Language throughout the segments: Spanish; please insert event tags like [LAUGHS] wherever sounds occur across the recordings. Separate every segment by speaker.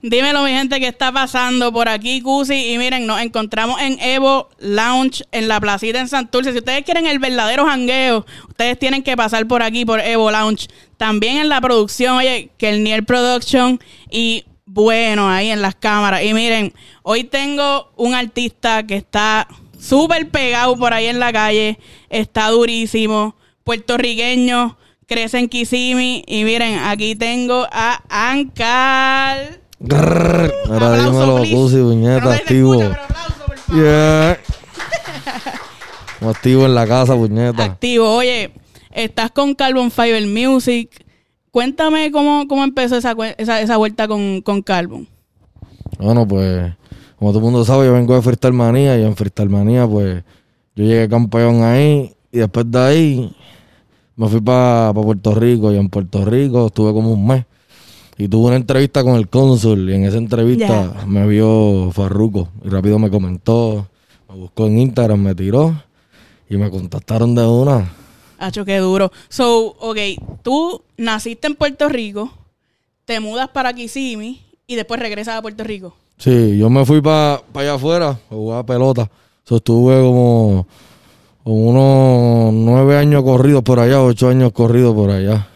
Speaker 1: Dímelo, mi gente, ¿qué está pasando por aquí, Cusi? Y miren, nos encontramos en Evo Lounge, en la placita en Santurce. Si ustedes quieren el verdadero jangueo, ustedes tienen que pasar por aquí, por Evo Lounge. También en la producción, oye, que el Nier Production y bueno, ahí en las cámaras. Y miren, hoy tengo un artista que está súper pegado por ahí en la calle, está durísimo, puertorriqueño, crece en Kissimmee. Y miren, aquí tengo a.
Speaker 2: Grrr. Ahora dímelo, puñeta, activo. Yeah. [LAUGHS] Activo en la casa, puñeta.
Speaker 1: Activo. Oye, estás con Carbon Fiber Music. Cuéntame cómo, cómo empezó esa, esa, esa vuelta con, con Carbon.
Speaker 2: Bueno, pues, como todo el mundo sabe, yo vengo de Freestyle Manía y en Freestyle Manía, pues, yo llegué campeón ahí y después de ahí me fui para Puerto Rico y en Puerto Rico estuve como un mes y tuve una entrevista con el cónsul y en esa entrevista me vio Farruco y rápido me comentó, me buscó en Instagram, me tiró y me contactaron de una.
Speaker 1: Hacho, qué duro. So, ok, tú naciste en Puerto Rico, te mudas para Kissimmee y después regresas a Puerto Rico.
Speaker 2: Sí, yo me fui para allá afuera a jugar pelota. So, estuve como, como unos nueve años corridos por allá, ocho años corridos por allá.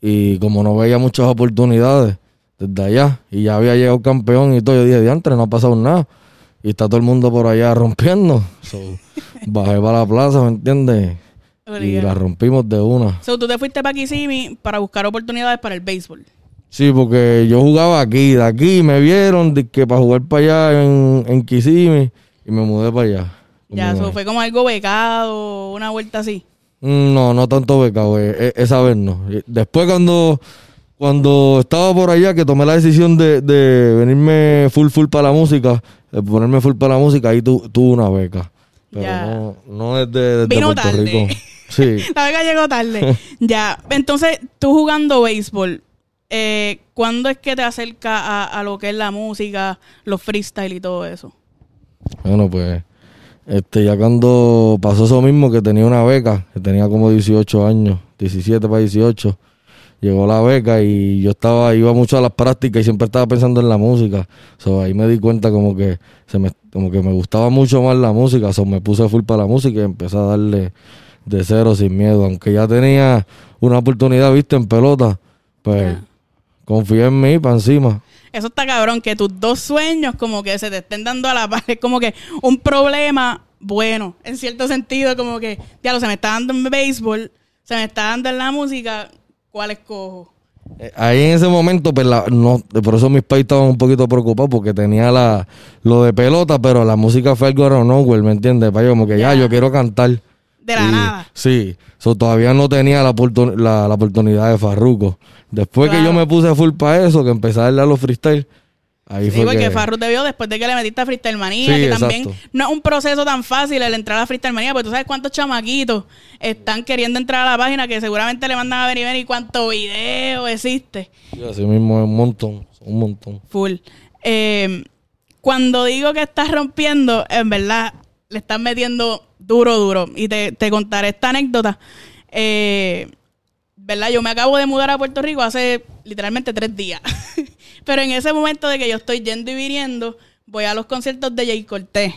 Speaker 2: Y como no veía muchas oportunidades desde allá, y ya había llegado campeón y todo, yo dije, diantre, no ha pasado nada. Y está todo el mundo por allá [LAUGHS] rompiendo. So, bajé para la plaza, ¿me entiendes? Y la rompimos de una.
Speaker 1: So, tú te fuiste para Kissimmee para buscar oportunidades para el béisbol.
Speaker 2: Sí, porque yo jugaba aquí, de aquí me vieron de que para jugar para allá en, en Kissimmee y me mudé para allá.
Speaker 1: Ya, eso fue como algo becado, una vuelta así.
Speaker 2: Mm, No, no tanto beca, güey. E- Esa vez no. Después cuando, cuando estaba por allá, que tomé la decisión de, de venirme full full para la música, de ponerme full para la música, ahí tu- tuve una beca. Pero
Speaker 1: Ya.
Speaker 2: no, no es de, desde
Speaker 1: Vino
Speaker 2: Puerto
Speaker 1: tarde.
Speaker 2: Rico. [LAUGHS] Sí. [LAUGHS]
Speaker 1: La beca llegó tarde. [LAUGHS] ya. Entonces, tú jugando béisbol, eh, ¿cuándo es que te acercas a, a lo que es la música, los freestyle y todo eso?
Speaker 2: Bueno, pues, este, ya cuando pasó eso mismo, que tenía una beca, que tenía como 18 años, 17 para 18, llegó la beca y yo estaba, iba mucho a las prácticas y siempre estaba pensando en la música. So, ahí me di cuenta como que se me, como que me gustaba mucho más la música, so, me puse full para la música y empecé a darle de cero sin miedo, aunque ya tenía una oportunidad, viste, en pelota, pues
Speaker 1: Ya.
Speaker 2: confié en mí para encima.
Speaker 1: Eso está cabrón, que tus dos sueños como que se te estén dando a la par. Es como que un problema bueno, en cierto sentido, como que, diablo, se me está dando en béisbol, se me está dando en la música, ¿cuál escojo?
Speaker 2: Eh, Ahí en ese momento, pues la- no, por eso mis pais estaban un poquito preocupados porque tenía la, lo de pelota, pero la música fue algo of nowhere, ¿me entiendes? Pa' yo como que ya,
Speaker 1: Ya.
Speaker 2: yo quiero cantar.
Speaker 1: De la
Speaker 2: Y-
Speaker 1: nada.
Speaker 2: Sí, so, todavía no tenía la, la, la oportunidad de Farruko. Después que yo me puse full para eso, que empecé a darle a los freestyle, ahí
Speaker 1: Sí,
Speaker 2: fue
Speaker 1: porque
Speaker 2: que...
Speaker 1: Farru te vio después de que le metiste a Freestyle Manía,
Speaker 2: Sí,
Speaker 1: que también
Speaker 2: exacto.
Speaker 1: no es un proceso tan fácil el entrar a Freestyle Manía, porque tú sabes cuántos chamaquitos están queriendo entrar a la página que seguramente le mandan a ver y ver y cuánto video existe.
Speaker 2: Sí, así mismo es un montón, un montón.
Speaker 1: Full. Eh, cuando digo que estás rompiendo, en verdad le estás metiendo duro, duro. Y te, te contaré esta anécdota. Eh, ¿Verdad? Yo me acabo de mudar a Puerto Rico hace literalmente tres días. [LAUGHS] Pero en ese momento de que yo estoy yendo y viniendo, voy a los conciertos de Jay Cortés.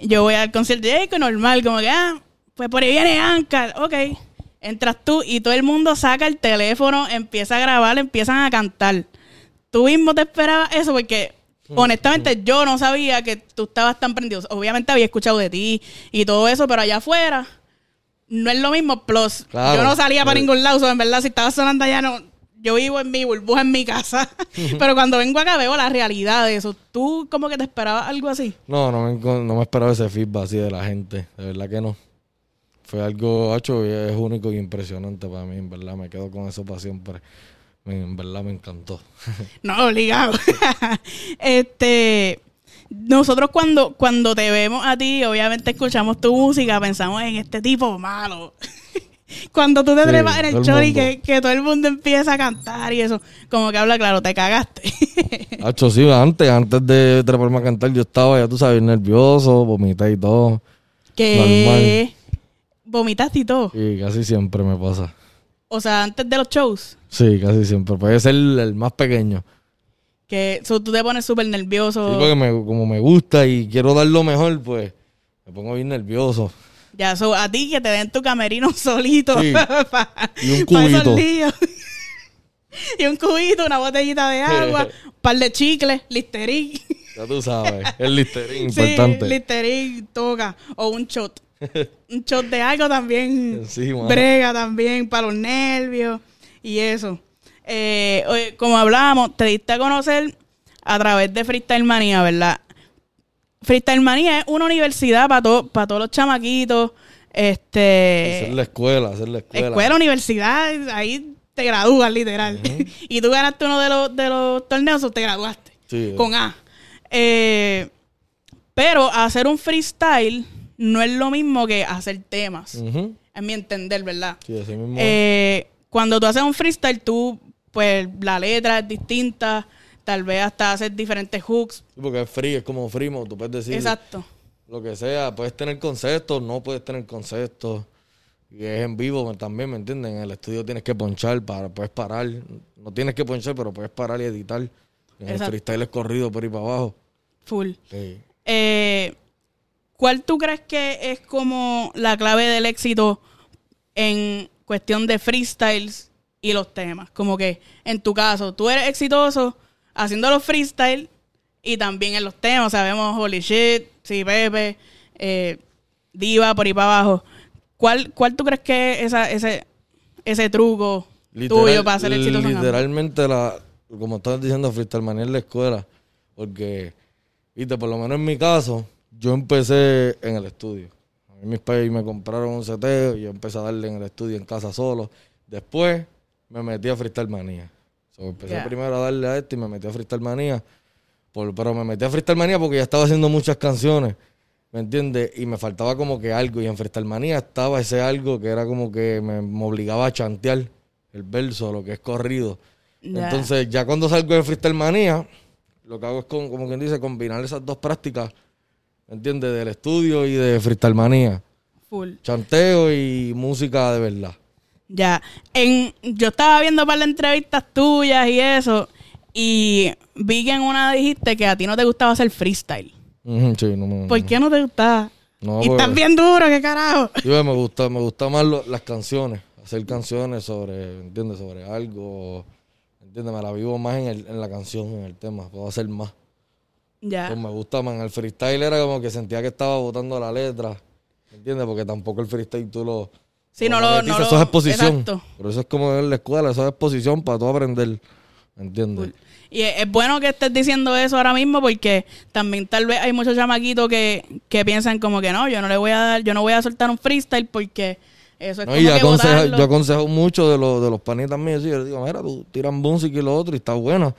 Speaker 1: Yo voy al concierto de Jay normal, como que, ah, pues por ahí viene Ankar, ok. Entras tú y todo el mundo saca el teléfono, empieza a grabar, empiezan a cantar. ¿Tú mismo te esperabas eso? Porque honestamente yo no sabía que tú estabas tan prendido. Obviamente había escuchado de ti y todo eso, pero allá afuera no es lo mismo. Plus,
Speaker 2: Claro.
Speaker 1: yo no salía para
Speaker 2: Eh.
Speaker 1: ningún lado. so, en verdad, si estaba sonando allá, no, yo vivo en mi burbuja en mi casa. [LAUGHS] pero cuando vengo acá veo la realidad de eso. ¿Tú como que te esperabas algo así?
Speaker 2: No, no me, no me esperaba ese feedback así de la gente, de verdad que no. Fue algo, hecho, es único y impresionante para mí, en verdad, me quedo con eso para siempre. En verdad me encantó. [LAUGHS]
Speaker 1: No, obligado. [LAUGHS] este, nosotros cuando, cuando te vemos a ti, obviamente escuchamos tu música, pensamos en este tipo malo. [LAUGHS] Cuando tú te
Speaker 2: Sí,
Speaker 1: trepas en el show y que, que todo el mundo empieza a cantar y eso, como que habla claro, te cagaste.
Speaker 2: Hacho, sí, antes, antes de treparme a cantar, yo estaba, ya tú sabes, nervioso, vomité y todo.
Speaker 1: que vomitaste y todo.
Speaker 2: Y casi siempre me pasa.
Speaker 1: O sea, antes de los shows,
Speaker 2: Sí, casi siempre. Puede ser el, el más pequeño.
Speaker 1: que so, tú te pones súper nervioso.
Speaker 2: Sí, porque me- como me gusta y quiero dar lo mejor, pues me pongo bien nervioso.
Speaker 1: Ya, so, a ti que te den tu camerino [LAUGHS] solito.
Speaker 2: Sí. [LAUGHS]
Speaker 1: pa-
Speaker 2: Y un cubito. [LAUGHS]
Speaker 1: y un cubito, una botellita de agua, un par de chicles, listerín.
Speaker 2: Ya tú sabes, el listerín
Speaker 1: Sí,
Speaker 2: importante.
Speaker 1: listerín, toca. O un shot. [LAUGHS] un shot de algo también.
Speaker 2: Sí,
Speaker 1: brega también para los nervios y eso. Eh, como hablábamos, te diste a conocer a través de Freestyle Manía, ¿verdad? Freestyle Manía es una universidad para para todos los chamaquitos. Este.
Speaker 2: hacer la escuela, hacer la escuela.
Speaker 1: Escuela, universidad, ahí te gradúas literal. [LAUGHS] y tú ganaste uno de los, de los torneos o te graduaste.
Speaker 2: Sí.
Speaker 1: Con A. Eh, pero hacer un freestyle no es lo mismo que hacer temas.
Speaker 2: Ujú.
Speaker 1: En mi entender, ¿verdad?
Speaker 2: Sí, así mismo.
Speaker 1: Eh, cuando tú haces un freestyle, tú, pues la letra es distinta. Tal vez hasta hacer diferentes hooks.
Speaker 2: Sí, porque es free, es como free, tú puedes decir
Speaker 1: Exacto.
Speaker 2: lo que sea. Puedes tener conceptos, no puedes tener conceptos. Y es en vivo también, ¿me entienden? En el estudio tienes que ponchar, para, puedes parar. No tienes que ponchar, pero puedes parar y editar. En el
Speaker 1: Exacto.
Speaker 2: freestyle es corrido por ahí para abajo.
Speaker 1: Full.
Speaker 2: Sí.
Speaker 1: Eh, ¿Cuál tú crees que es como la clave del éxito en cuestión de freestyles y los temas? Como que en tu caso, tú eres exitoso haciendo los freestyles y también en los temas. Sabemos Holy Shit, Sí Pepe, eh, Diva, por ahí para abajo. ¿Cuál, cuál tú crees que es esa, ese, ese truco tuyo para ser exitoso?
Speaker 2: Literalmente, la, como estás diciendo, freestyle manía en la escuela. Porque, viste, por lo menos en mi caso, yo empecé en el estudio. A mí mis padres me compraron un seteo y yo empecé a darle en el estudio en casa solo. Después me metí a freestyle manía. So, empecé primero a darle a esto y me metí a freestyle manía. Por- pero me metí a freestyle manía porque ya estaba haciendo muchas canciones. ¿Me entiendes? Y me faltaba como que algo. Y en Freestyle Manía estaba ese algo que era como que me, me obligaba a chantear el verso, lo que es corrido. Entonces, ya cuando salgo de Freestyle Manía, lo que hago es, con, como quien dice, combinar esas dos prácticas, ¿me entiendes? Del estudio y de Freestyle Manía.
Speaker 1: Full.
Speaker 2: Chanteo y música de verdad.
Speaker 1: Ya, en, yo estaba viendo para las entrevistas tuyas y eso, y vi que en una dijiste que a ti no te gustaba hacer freestyle.
Speaker 2: Sí, no me,
Speaker 1: ¿Por qué no te gustaba?
Speaker 2: No,
Speaker 1: y
Speaker 2: porque-
Speaker 1: estás bien duro, ¿qué carajo?
Speaker 2: Yo, me gusta, me gusta más lo- las canciones, hacer canciones sobre, ¿me entiendes? Sobre algo, ¿me entiendes? Me la vivo más en, el, en la canción, en el tema, puedo hacer más.
Speaker 1: Ya,
Speaker 2: Pues me gusta. En el freestyle era como que sentía que estaba botando la letra, ¿me entiendes? Porque tampoco el freestyle tú lo...
Speaker 1: Sí, no lo- no
Speaker 2: Eso es exposición.
Speaker 1: exacto.
Speaker 2: Pero eso es como en la escuela, eso es exposición para tú aprender, ¿me entiendes?
Speaker 1: y es, es bueno que estés diciendo eso ahora mismo porque también tal vez hay muchos chamaquitos que, que piensan como que no, yo no le voy a dar, yo no voy a soltar un freestyle porque eso es
Speaker 2: No,
Speaker 1: como
Speaker 2: y
Speaker 1: que botarlo.
Speaker 2: yo aconsejo mucho de, los de los panitas míos. sí, yo les digo, mira, tú tiras música y lo otro y está buena,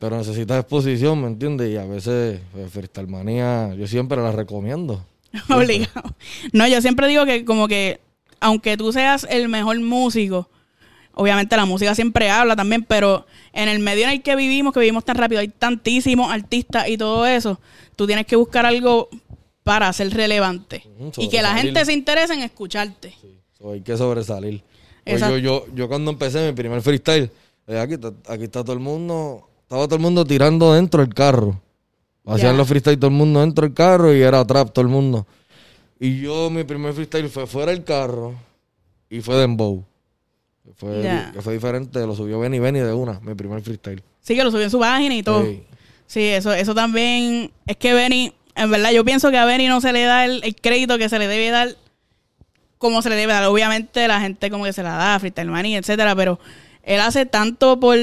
Speaker 2: pero necesitas exposición, ¿me entiendes? Y a veces, pues, freestyle manía, yo siempre la recomiendo. [LAUGHS]
Speaker 1: Obligado. No, yo siempre digo que como que aunque tú seas el mejor músico, obviamente la música siempre habla también, pero en el medio en el que vivimos, que vivimos tan rápido, hay tantísimos artistas y todo eso, tú tienes que buscar algo para ser relevante y que la gente se interese en escucharte.
Speaker 2: So, hay que sobresalir. Pues yo, yo, yo cuando empecé mi primer freestyle, eh, aquí, está, aquí está todo el mundo, estaba todo el mundo tirando dentro del carro. Hacían los freestyle todo el mundo dentro del carro y era trap todo el mundo. Y yo, mi primer freestyle fue fuera del carro y fue Dembow. Que fue, que fue diferente, lo subió Benny Benny de una, mi primer freestyle.
Speaker 1: Sí, que lo subió en su página y todo.
Speaker 2: Sí.
Speaker 1: Sí, eso, eso también. Es que Benny, en verdad, yo pienso que a Benny no se le da el, el crédito que se le debe dar como se le debe dar. Obviamente, la gente como que se la da, Freestyle Money, etcétera, pero él hace tanto por,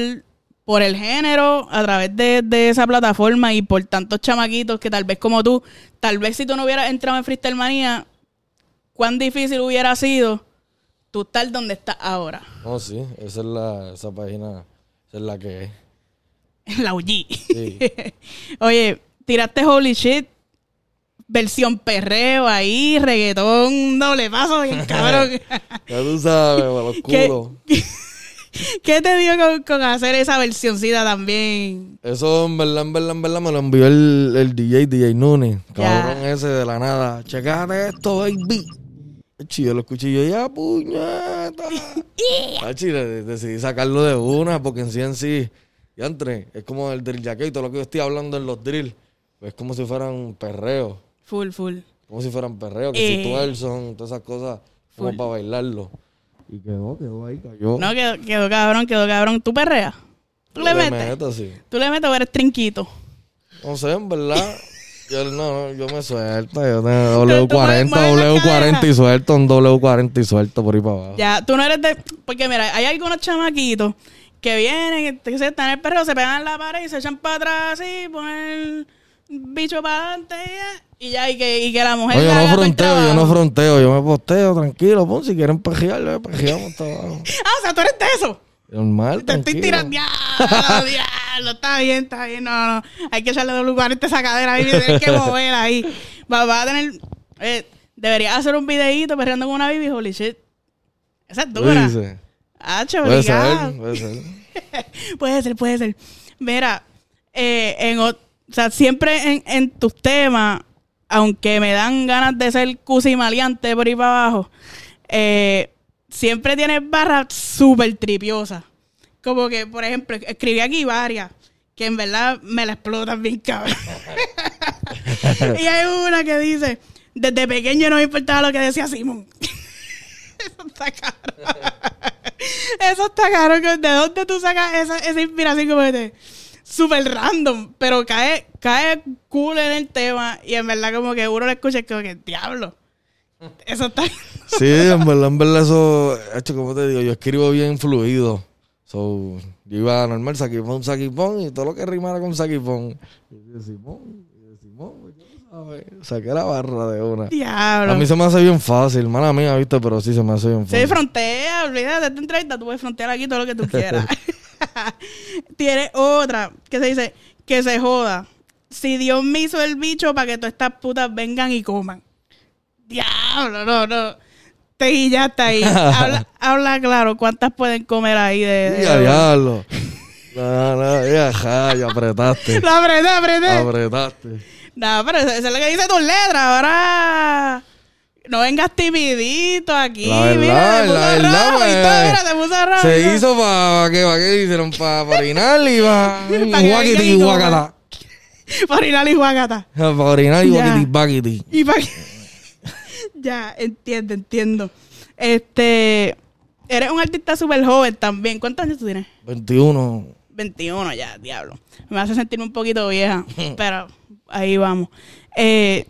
Speaker 1: por el género a través de, de esa plataforma y por tantos chamaquitos que tal vez como tú, tal vez si tú no hubieras entrado en Freestyle Manía, cuán difícil hubiera sido tú estar donde estás ahora,
Speaker 2: No, sí, esa es la, esa página, esa es la que es.
Speaker 1: en [LAUGHS] la UG.
Speaker 2: Sí. [LAUGHS]
Speaker 1: Oye, tiraste Holy Shit versión perreo ahí, reggaetón, doble paso, bien [LAUGHS] cabrón.
Speaker 2: Ya tú sabes, los
Speaker 1: ¿Qué,
Speaker 2: culos.
Speaker 1: Qué te dio con, con hacer esa versioncita también?
Speaker 2: Eso en verdad, en verdad, en verdad me lo envió el, el DJ, DJ Nunes. Cabrón ese de la nada. Checate esto, baby. Chi, yo lo escuché y yo, ya puñeta. [LAUGHS] Hachi, de- decidí sacarlo de una porque en sí en sí, ya entré. Es como el drill jacket, todo lo que yo estoy hablando en los drill. Es como si fueran perreos.
Speaker 1: Full, full.
Speaker 2: Como si fueran perreos, que
Speaker 1: Eh.
Speaker 2: si tú son todas esas cosas como
Speaker 1: Full.
Speaker 2: para bailarlo. Y quedó, quedó ahí, cayó.
Speaker 1: No, quedó, quedó cabrón, quedó cabrón. ¿Tú perreas? ¿Tú le metes?
Speaker 2: meto, sí.
Speaker 1: ¿Tú le metes o eres trinquito?
Speaker 2: No sé, en verdad. [LAUGHS] Yo, no, yo me suelto. Yo tengo W40,
Speaker 1: Tú mueves- mueves la
Speaker 2: W40 y suelto, un W40 y suelto por ahí para abajo.
Speaker 1: Ya, tú no eres de... Porque mira, hay algunos chamaquitos que vienen, que se están en el perreo, se pegan en la pared y se echan para atrás así, ponen el bicho para adelante y ya, y que, y que la mujer
Speaker 2: No, yo no fronteo, yo no fronteo, yo me posteo tranquilo, pon, si quieren pejear, le pejeamos todo abajo. [LAUGHS]
Speaker 1: Ah, o sea, tú eres de eso.
Speaker 2: Normal,
Speaker 1: Te estoy
Speaker 2: tranquilo.
Speaker 1: tirando. Diablo, [LAUGHS] diablo, está bien, está bien. No, no. Hay que echarle doble lugar a esta sacadera ahí. Tienes que mover ahí. Va, va a tener. Eh, deberías hacer un videíto perreando con una bibi. Holy shit. Esa es
Speaker 2: ¿Tú
Speaker 1: dura. Hacho,
Speaker 2: Puede ser, [LAUGHS] puede ser.
Speaker 1: puede ser, puede ser. Mira, eh, en, o sea, siempre en, en tus temas, aunque me dan ganas de ser cusi maleante por ahí para abajo, eh, siempre tienes barras súper tripiosas. Como que, por ejemplo, escribí aquí varias que en verdad me la explotan bien cabrón. [LAUGHS] [LAUGHS] y hay una que dice, desde pequeño no me importaba lo que decía Simón. [LAUGHS] Eso está caro. Eso está caro. ¿De dónde tú sacas esa, esa inspiración como de súper random? Pero cae, cae cool en el tema y en verdad como que uno lo escucha y como que diablo. Eso está... [LAUGHS]
Speaker 2: Sí, en verdad, en verdad eso, hecho, como te digo, yo escribo bien fluido. So, yo iba normal, saquipón, saquipón, y todo lo que rimara con saquipón. Y yo, Simón, y yo, Simón, pues, saqué la barra de una.
Speaker 1: diablo.
Speaker 2: A mí se me hace bien fácil, mala mía, viste, pero sí se me hace bien
Speaker 1: Sí,
Speaker 2: fácil.
Speaker 1: frontea, olvídate de esta entrevista, tú puedes frontear aquí todo lo que tú quieras. [LAUGHS] [LAUGHS] Tiene otra que se dice, que se joda. Si Dios me hizo el bicho para que todas estas putas vengan y coman. Diablo, no, no. Te guillaste ahí. [LAUGHS] habla, habla claro, ¿cuántas pueden comer ahí de...? de-
Speaker 2: Ya, diablo. [LAUGHS] No, no, ya, ja, ya apretaste.
Speaker 1: Lo apreté, apreté.
Speaker 2: apretaste.
Speaker 1: No, pero eso es lo que dice tus letras. Ahora... No vengas timidito aquí.
Speaker 2: La verdad,
Speaker 1: mira, se puso
Speaker 2: la verdad,
Speaker 1: rojo y
Speaker 2: pues,
Speaker 1: todo, mira, se puso rojo.
Speaker 2: Se
Speaker 1: mira.
Speaker 2: hizo para que, para qué hicieron, para orinar y para [LAUGHS]
Speaker 1: que y
Speaker 2: guaquiti
Speaker 1: coman.
Speaker 2: guacata. [LAUGHS]
Speaker 1: Por ir a Guacata.
Speaker 2: Para orinar y [LAUGHS] guaquiti.
Speaker 1: Y pa' ya, entiendo, entiendo. Este. Eres un artista súper joven también. ¿Cuántos años tú tienes?
Speaker 2: 21.
Speaker 1: 21 ya, diablo. Me hace sentirme un poquito vieja, pero ahí vamos. Eh,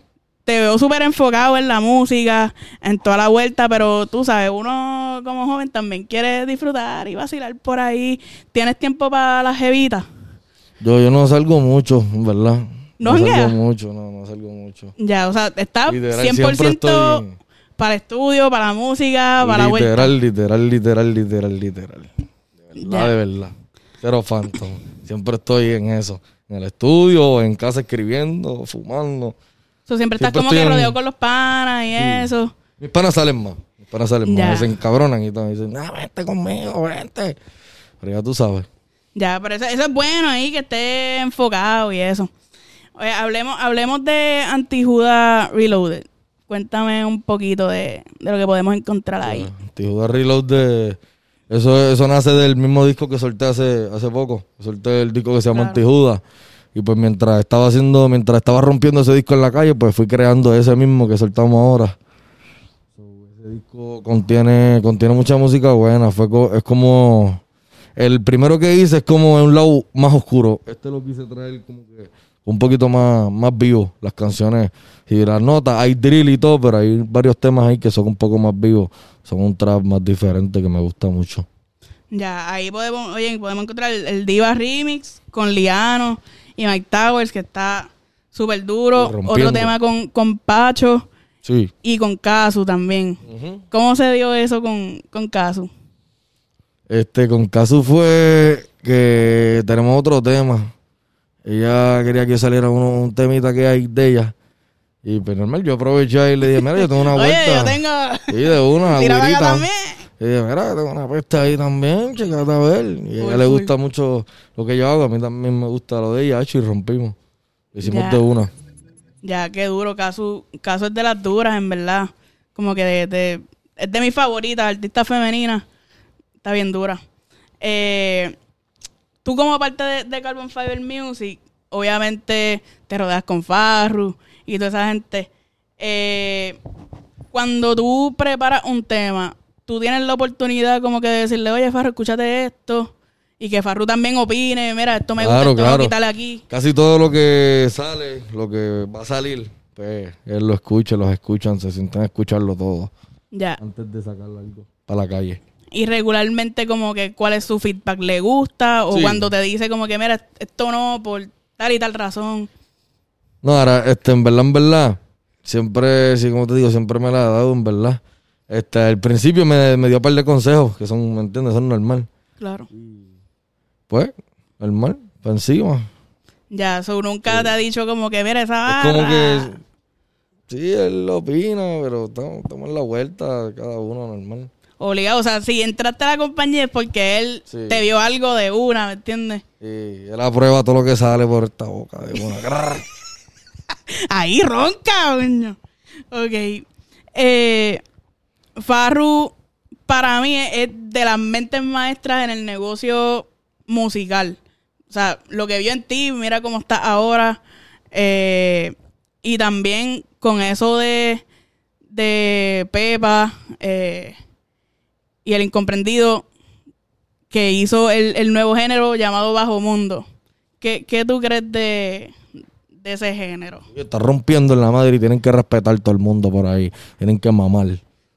Speaker 1: te veo súper enfocado en la música, en toda la vuelta, pero tú sabes, uno como joven también quiere disfrutar y vacilar por ahí. ¿Tienes tiempo para las jevitas?
Speaker 2: Yo, yo no salgo mucho, en verdad.
Speaker 1: ¿No
Speaker 2: salgo mucho, no, no salgo mucho.
Speaker 1: Ya, o sea, está
Speaker 2: Literal,
Speaker 1: 100%
Speaker 2: siempre estoy-
Speaker 1: para estudio, para la música, para la vuelta.
Speaker 2: literal, literal, literal, literal, literal. De verdad,
Speaker 1: Ya.
Speaker 2: de verdad. Cero phantom. Siempre estoy en eso. En el estudio, en casa escribiendo, fumando.
Speaker 1: So, siempre estás como que
Speaker 2: en-
Speaker 1: rodeado con los panas y eso.
Speaker 2: Mis panas salen más. Mis panas salen
Speaker 1: Ya.
Speaker 2: más. Se encabronan y todo. Dicen, ah, vente conmigo, vente. Pero ya tú sabes.
Speaker 1: Ya, pero eso, eso es bueno ahí, que esté enfocado y eso. Oye, hablemos, hablemos de Antijuda Reloaded. Cuéntame un poquito de, de lo que podemos encontrar ahí.
Speaker 2: Antijuda Reload de... Eso, eso nace del mismo disco que solté hace, hace poco. Solté el disco que se llama
Speaker 1: Claro.
Speaker 2: Antijuda. Y pues mientras estaba haciendo, mientras estaba rompiendo ese disco en la calle, pues fui creando ese mismo que soltamos ahora. Ese disco contiene, contiene mucha música buena. Fue es como el primero que hice es como en un lado más oscuro. Este lo quise traer como que un poquito más, más vivo, las canciones y las notas. Hay drill y todo, pero hay varios temas ahí que son un poco más vivos. Son un trap más diferente que me gusta mucho.
Speaker 1: Ya, ahí podemos, oye, podemos encontrar el Diva Remix con Liano y Mike Towers, que está súper duro.
Speaker 2: Y.
Speaker 1: Otro tema con, con Pacho
Speaker 2: Sí.
Speaker 1: y con Casu también. ¿Cómo se dio eso con, con Casu?
Speaker 2: Este, con Casu fue que tenemos otro tema. Ella quería que saliera uno, un temita que hay de ella. Y pues normal, yo aproveché y le dije, mira, yo tengo una [LAUGHS]
Speaker 1: Oye,
Speaker 2: vuelta.
Speaker 1: yo tengo...
Speaker 2: Sí, de una, [LAUGHS]
Speaker 1: también.
Speaker 2: Y dije, mira, tengo una pesta ahí también, checate a ver. Y a ella le gusta mucho lo que yo hago, a mí también me gusta lo de ella, hecho, y rompimos. Lo hicimos
Speaker 1: Ya.
Speaker 2: de una.
Speaker 1: Ya, qué duro. Caso, caso es de las duras, en verdad. Como que de, de- es de mis favoritas, artista femenina. Está bien dura. Eh, tú como parte de, de Carbon Fiber Music, obviamente te rodeas con Farru y toda esa gente. Eh, cuando tú preparas un tema, tú tienes la oportunidad como que de decirle, oye Farru, escúchate esto. Y que Farru también opine, mira, esto me gusta, esto
Speaker 2: claro.
Speaker 1: no, quítale aquí.
Speaker 2: Casi todo lo que sale, lo que va a salir, pues él lo escucha, los escuchan, se sientan a escucharlo todo
Speaker 1: Ya.
Speaker 2: antes de sacarlo algo para la calle.
Speaker 1: y regularmente como que cuál es su feedback le gusta o
Speaker 2: Sí.
Speaker 1: cuando te dice como que mira esto no por tal y tal razón
Speaker 2: No, ahora, este, en verdad, en verdad, siempre, sí, como te digo, siempre me la ha dado, en verdad. Este, al principio me, me dio un par de consejos, que son, ¿me entiendes? Son normal.
Speaker 1: claro
Speaker 2: Pues, normal, para encima.
Speaker 1: ya so nunca te ha dicho como que mira esa
Speaker 2: Es como
Speaker 1: barra.
Speaker 2: que, sí, él lo opina, pero estamos, estamos en la vuelta, cada uno normal.
Speaker 1: obligado o sea si entraste a la compañía es porque él
Speaker 2: Sí.
Speaker 1: te vio algo de una ¿me entiendes?
Speaker 2: Y él aprueba todo lo que sale por esta boca de una. [LAUGHS]
Speaker 1: Ahí ronca coño ok eh, Farru para mí es, de las mentes maestras en el negocio musical. O sea, lo que vio en ti, mira cómo estás ahora. Eh, y también con eso de, de Pepa eh, y el incomprendido que hizo el, el nuevo género llamado Bajo Mundo. ¿Qué, qué tú crees de, de ese género?
Speaker 2: Está rompiendo en la madre y tienen que respetar todo el mundo por ahí. Tienen que mamar.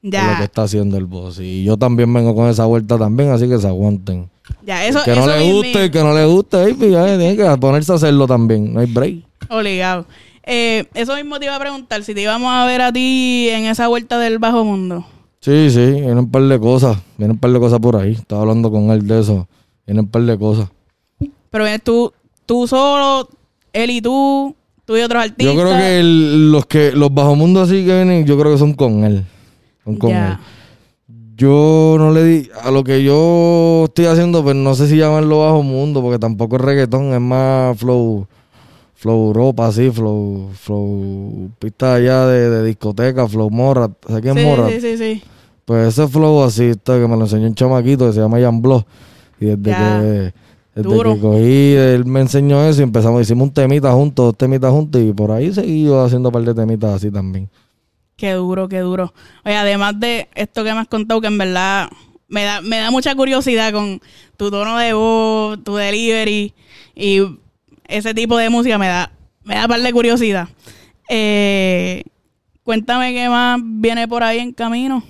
Speaker 1: Ya.
Speaker 2: lo que está haciendo el boss. Y yo también vengo con esa vuelta también, así que se aguanten.
Speaker 1: Ya, eso,
Speaker 2: el que no
Speaker 1: eso
Speaker 2: le guste, el que no le guste, ahí, pues, ya tiene que ponerse a hacerlo también. No hay break.
Speaker 1: Obligado. Eh, eso mismo te iba a preguntar, si te íbamos a ver a ti en esa vuelta del bajo mundo.
Speaker 2: Sí, sí, vienen un par de cosas. Vienen un par de cosas por ahí. Estaba hablando con él de eso. Vienen un par de cosas.
Speaker 1: Pero vienes tú, tú solo, él y tú, tú y otros artistas.
Speaker 2: Yo creo que el- los que los bajomundos así que vienen, yo creo que son con él. Con él. Yo no le di a lo que yo estoy haciendo, pues no sé si llamarlo bajo mundo, porque tampoco es reggaetón, es más flow, flow Europa, así, flow, flow pista allá de, de discoteca, flow Morat, ¿sabes quién es
Speaker 1: Sí,
Speaker 2: Morat?
Speaker 1: sí, sí, sí.
Speaker 2: Pues ese flow así, está, que me lo enseñó un chamaquito que se llama Jan Block. Y desde que, desde
Speaker 1: Duro.
Speaker 2: que cogí, él me enseñó eso y empezamos, hicimos un temita juntos, dos temitas juntos y por ahí seguí yo haciendo un par de temitas así también.
Speaker 1: Qué duro, qué duro. Oye, además de esto que me has contado, que en verdad me da, me da mucha curiosidad con tu tono de voz, tu delivery y ese tipo de música me da, me da par de curiosidad. Eh, cuéntame qué más viene por ahí en camino.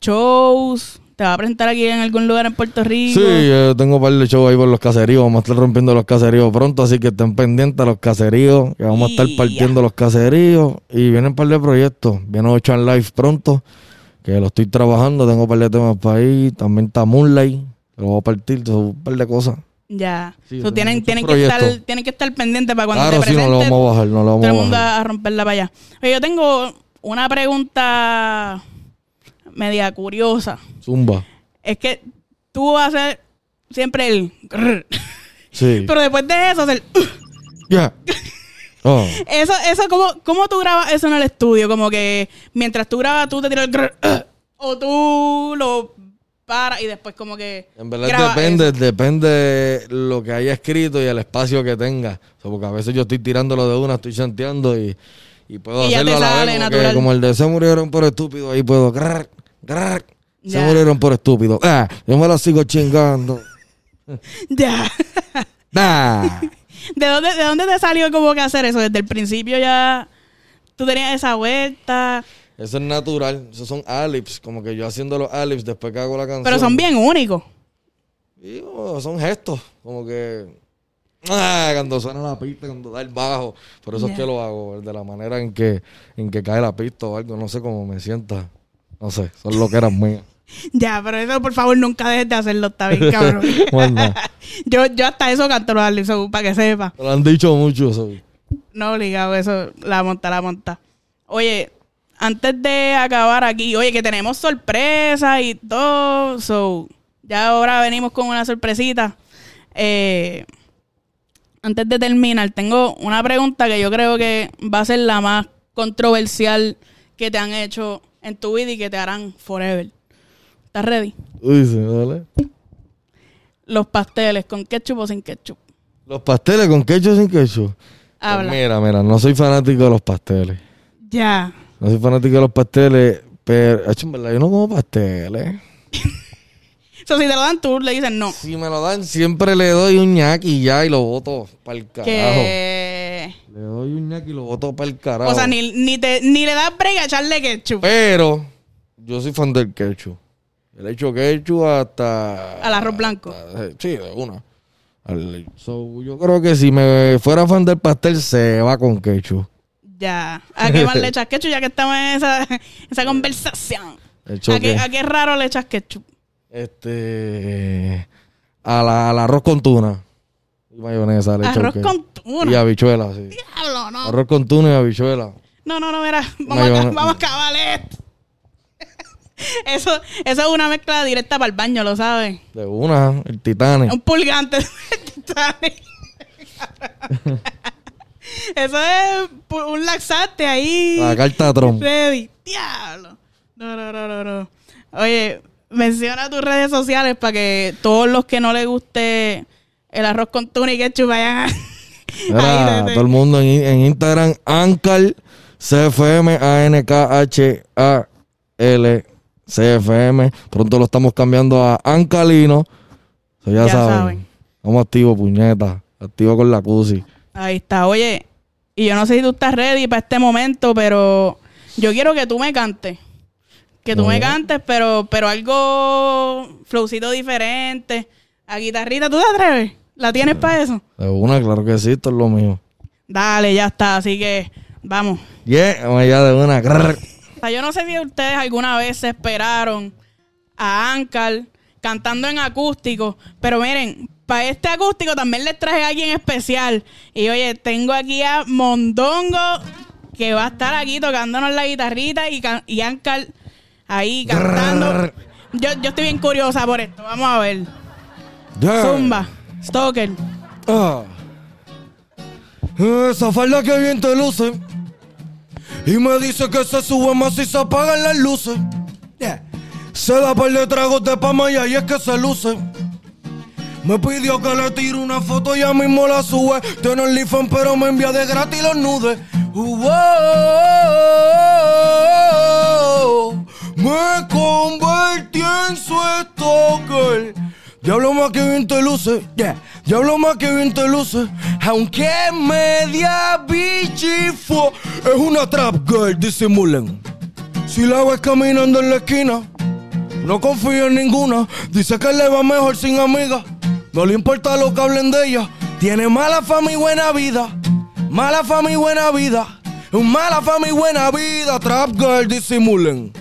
Speaker 1: Shows, te va a presentar aquí en algún lugar en Puerto Rico.
Speaker 2: Sí, yo tengo un par de shows ahí por los caseríos. Vamos a estar rompiendo los caseríos pronto, así que estén pendientes a los caseríos. Que vamos a estar partiendo los caseríos. Y vienen un par de proyectos. Viene 8 en live pronto, que lo estoy trabajando. Tengo un par de temas para ahí. También está Moonlight, que lo voy a partir. Un par de cosas.
Speaker 1: Ya.
Speaker 2: Sí,
Speaker 1: So, tienen, tienen, que estar, tienen que estar pendientes para cuando
Speaker 2: claro,
Speaker 1: te
Speaker 2: sí, no
Speaker 1: presentes.
Speaker 2: lo vamos a bajar, no lo vamos
Speaker 1: todo el
Speaker 2: a
Speaker 1: mundo
Speaker 2: bajar.
Speaker 1: a romperla para allá. Oye, yo tengo una pregunta media curiosa.
Speaker 2: Zumba.
Speaker 1: Es que tú haces siempre el... grrr,
Speaker 2: Sí. [LAUGHS]
Speaker 1: Pero después de eso, hacer...
Speaker 2: Ya. [LAUGHS] Oh.
Speaker 1: Eso, eso ¿cómo, ¿cómo tú grabas eso en el estudio? Como que mientras tú grabas, tú te tiras el... grrr, o tú lo paras y después como que...
Speaker 2: En verdad depende,
Speaker 1: eso.
Speaker 2: depende lo que haya escrito y el espacio que tenga. O sea, porque a veces yo estoy tirándolo de una, estoy chanteando y, y puedo
Speaker 1: Y
Speaker 2: hacerlo a la vez. Como, que- como el de se murieron por estúpido, ahí puedo. grrr, grrr, se murieron por estúpido. Ah, yo me la sigo chingando. [LAUGHS]
Speaker 1: Ya. [LAUGHS] ¿De dónde, ¿De dónde te salió como que hacer eso? Desde el principio ya tú tenías esa vuelta.
Speaker 2: Eso es natural. Esos son alips. Como que yo haciendo los alips después que hago la canción.
Speaker 1: Pero son bien únicos.
Speaker 2: Y, son gestos. Como que. Ah, cuando suena la pista, cuando da el bajo. Por eso es que lo hago. De la manera en que, en que cae la pista o algo. No sé cómo me sienta. No sé. Son lo que eran mías. [LAUGHS]
Speaker 1: Ya, pero eso por favor nunca dejes de hacerlo, está bien, cabrón. [LAUGHS]
Speaker 2: Bueno, [LAUGHS]
Speaker 1: yo, yo hasta eso canto los para que sepa.
Speaker 2: me lo han dicho mucho. eso.
Speaker 1: No obligado, eso, la monta, la monta. Oye, antes de acabar aquí, oye, que tenemos sorpresas y todo. So, ya ahora venimos con una sorpresita. Eh, antes de terminar, tengo una pregunta que yo creo que va a ser la más controversial que te han hecho en tu vida y que te harán forever. ¿Estás ready?
Speaker 2: Uy, sí, dale.
Speaker 1: Los pasteles, ¿con ketchup o sin ketchup?
Speaker 2: Los pasteles con ketchup o sin ketchup. Pues
Speaker 1: Habla.
Speaker 2: mira, mira, no soy fanático de los pasteles.
Speaker 1: Ya.
Speaker 2: No soy fanático de los pasteles, pero, hecho, en verdad, yo no como pasteles. [LAUGHS]
Speaker 1: So, si te lo dan tú, le dices no.
Speaker 2: Si me lo dan, siempre le doy un ñaki y ya y lo boto para el carajo.
Speaker 1: Que...
Speaker 2: Le doy un ñaki y lo boto para el carajo.
Speaker 1: O sea, ni, ni, te, ni le das break a echarle ketchup.
Speaker 2: Pero yo soy fan del ketchup. Yo le echo ketchup hasta...
Speaker 1: Al arroz blanco.
Speaker 2: hasta- sí, de una. Al- so, yo creo que si me fuera fan del pastel, se va con ketchup.
Speaker 1: Ya. ¿A qué más le [LAUGHS] echas ketchup ya que estamos en esa, [LAUGHS] esa conversación?
Speaker 2: ¿Hecho
Speaker 1: ¿A qué? ¿A qué raro le echas ketchup?
Speaker 2: Este... Al arroz con tuna. Y mayonesa
Speaker 1: Arroz con tuna.
Speaker 2: Y habichuela, sí.
Speaker 1: Diablo, no.
Speaker 2: Arroz con tuna y habichuela.
Speaker 1: No, no, no, mira. Vamos, a, vamos a acabar esto. [LAUGHS] Eso, eso es una mezcla directa para el baño, lo sabes.
Speaker 2: De una, el Titanic.
Speaker 1: Un pulgante. [LAUGHS] [LAUGHS] eso es un laxante ahí.
Speaker 2: La carta Trump.
Speaker 1: Ready. Diablo. No, no, no, no, no. Oye, menciona tus redes sociales para que todos los que no les guste el arroz con tuna y ketchup vayan [LAUGHS] a...
Speaker 2: Mira,
Speaker 1: Ahí, de- de-
Speaker 2: todo el mundo en, en Instagram, Ancal, CFM, A-N-K-H-A-L, CFM. Pronto lo estamos cambiando a Ancalino. So, ya,
Speaker 1: Ya
Speaker 2: saben.
Speaker 1: saben.
Speaker 2: Estamos activos, puñeta. Activo con la CUSI.
Speaker 1: Ahí está. Oye, y yo no sé si tú estás ready para este momento, pero yo quiero que tú me cantes. Que tú me cantes, pero, pero algo flowcito diferente. A guitarrita, ¿tú te atreves? ¿La tienes para eso?
Speaker 2: De una, claro que sí, esto es lo mío.
Speaker 1: Dale, ya está. Así que vamos.
Speaker 2: Yeah, vamos allá de una.
Speaker 1: O sea, yo no sé si ustedes alguna vez se esperaron a Ankar cantando en acústico, pero miren, para este acústico también les traje a alguien especial. Y oye, tengo aquí a Mondongo, que va a estar aquí tocándonos la guitarrita y, y Ankar ahí cantando. Yo, yo estoy bien curiosa por esto, vamos a ver.
Speaker 2: Yeah.
Speaker 1: Zumba, Stoker.
Speaker 2: Ah. Esa falda que bien te luce. Y me dice que se sube más si se apagan las luces. Se da par de tragos de pama y ahí es que se luce. Me pidió que le tire una foto y ya mismo la sube. Tiene el iPhone pero me envía de gratis los nudes. Wow. Me convertí en su stalker. Diablo más que bien te luce, yeah. Diablo más que bien te luce. Aunque media bichifo, es una trap girl, disimulen. Si la ves caminando en la esquina, no confío en ninguna. Dice que le va mejor sin amiga. No le importa lo que hablen de ella. Tiene mala fama y buena vida. Mala fama y buena vida. Mala fama y buena vida. Trap girl, disimulen.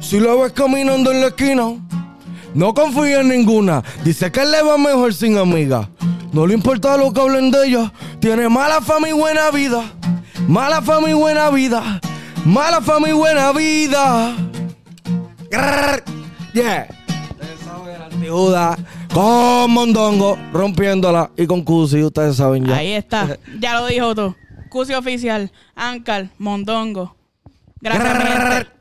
Speaker 2: Si la ves caminando en la esquina, no confía en ninguna. Dice que le va mejor sin amiga. No le importa lo que hablen de ella. Tiene mala fama y buena vida. Mala fama y buena vida. Mala fama y buena vida. Grrr. Yeah. Ustedes saben, Antijuda. Con Mondongo, rompiéndola. Y con Cusi, ustedes saben ya.
Speaker 1: Ahí está, [LAUGHS] ya lo dijo tú. Cusi oficial, Ankar, Mondongo. Gracias, mi gente.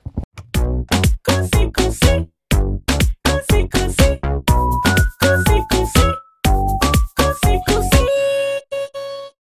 Speaker 1: frequency.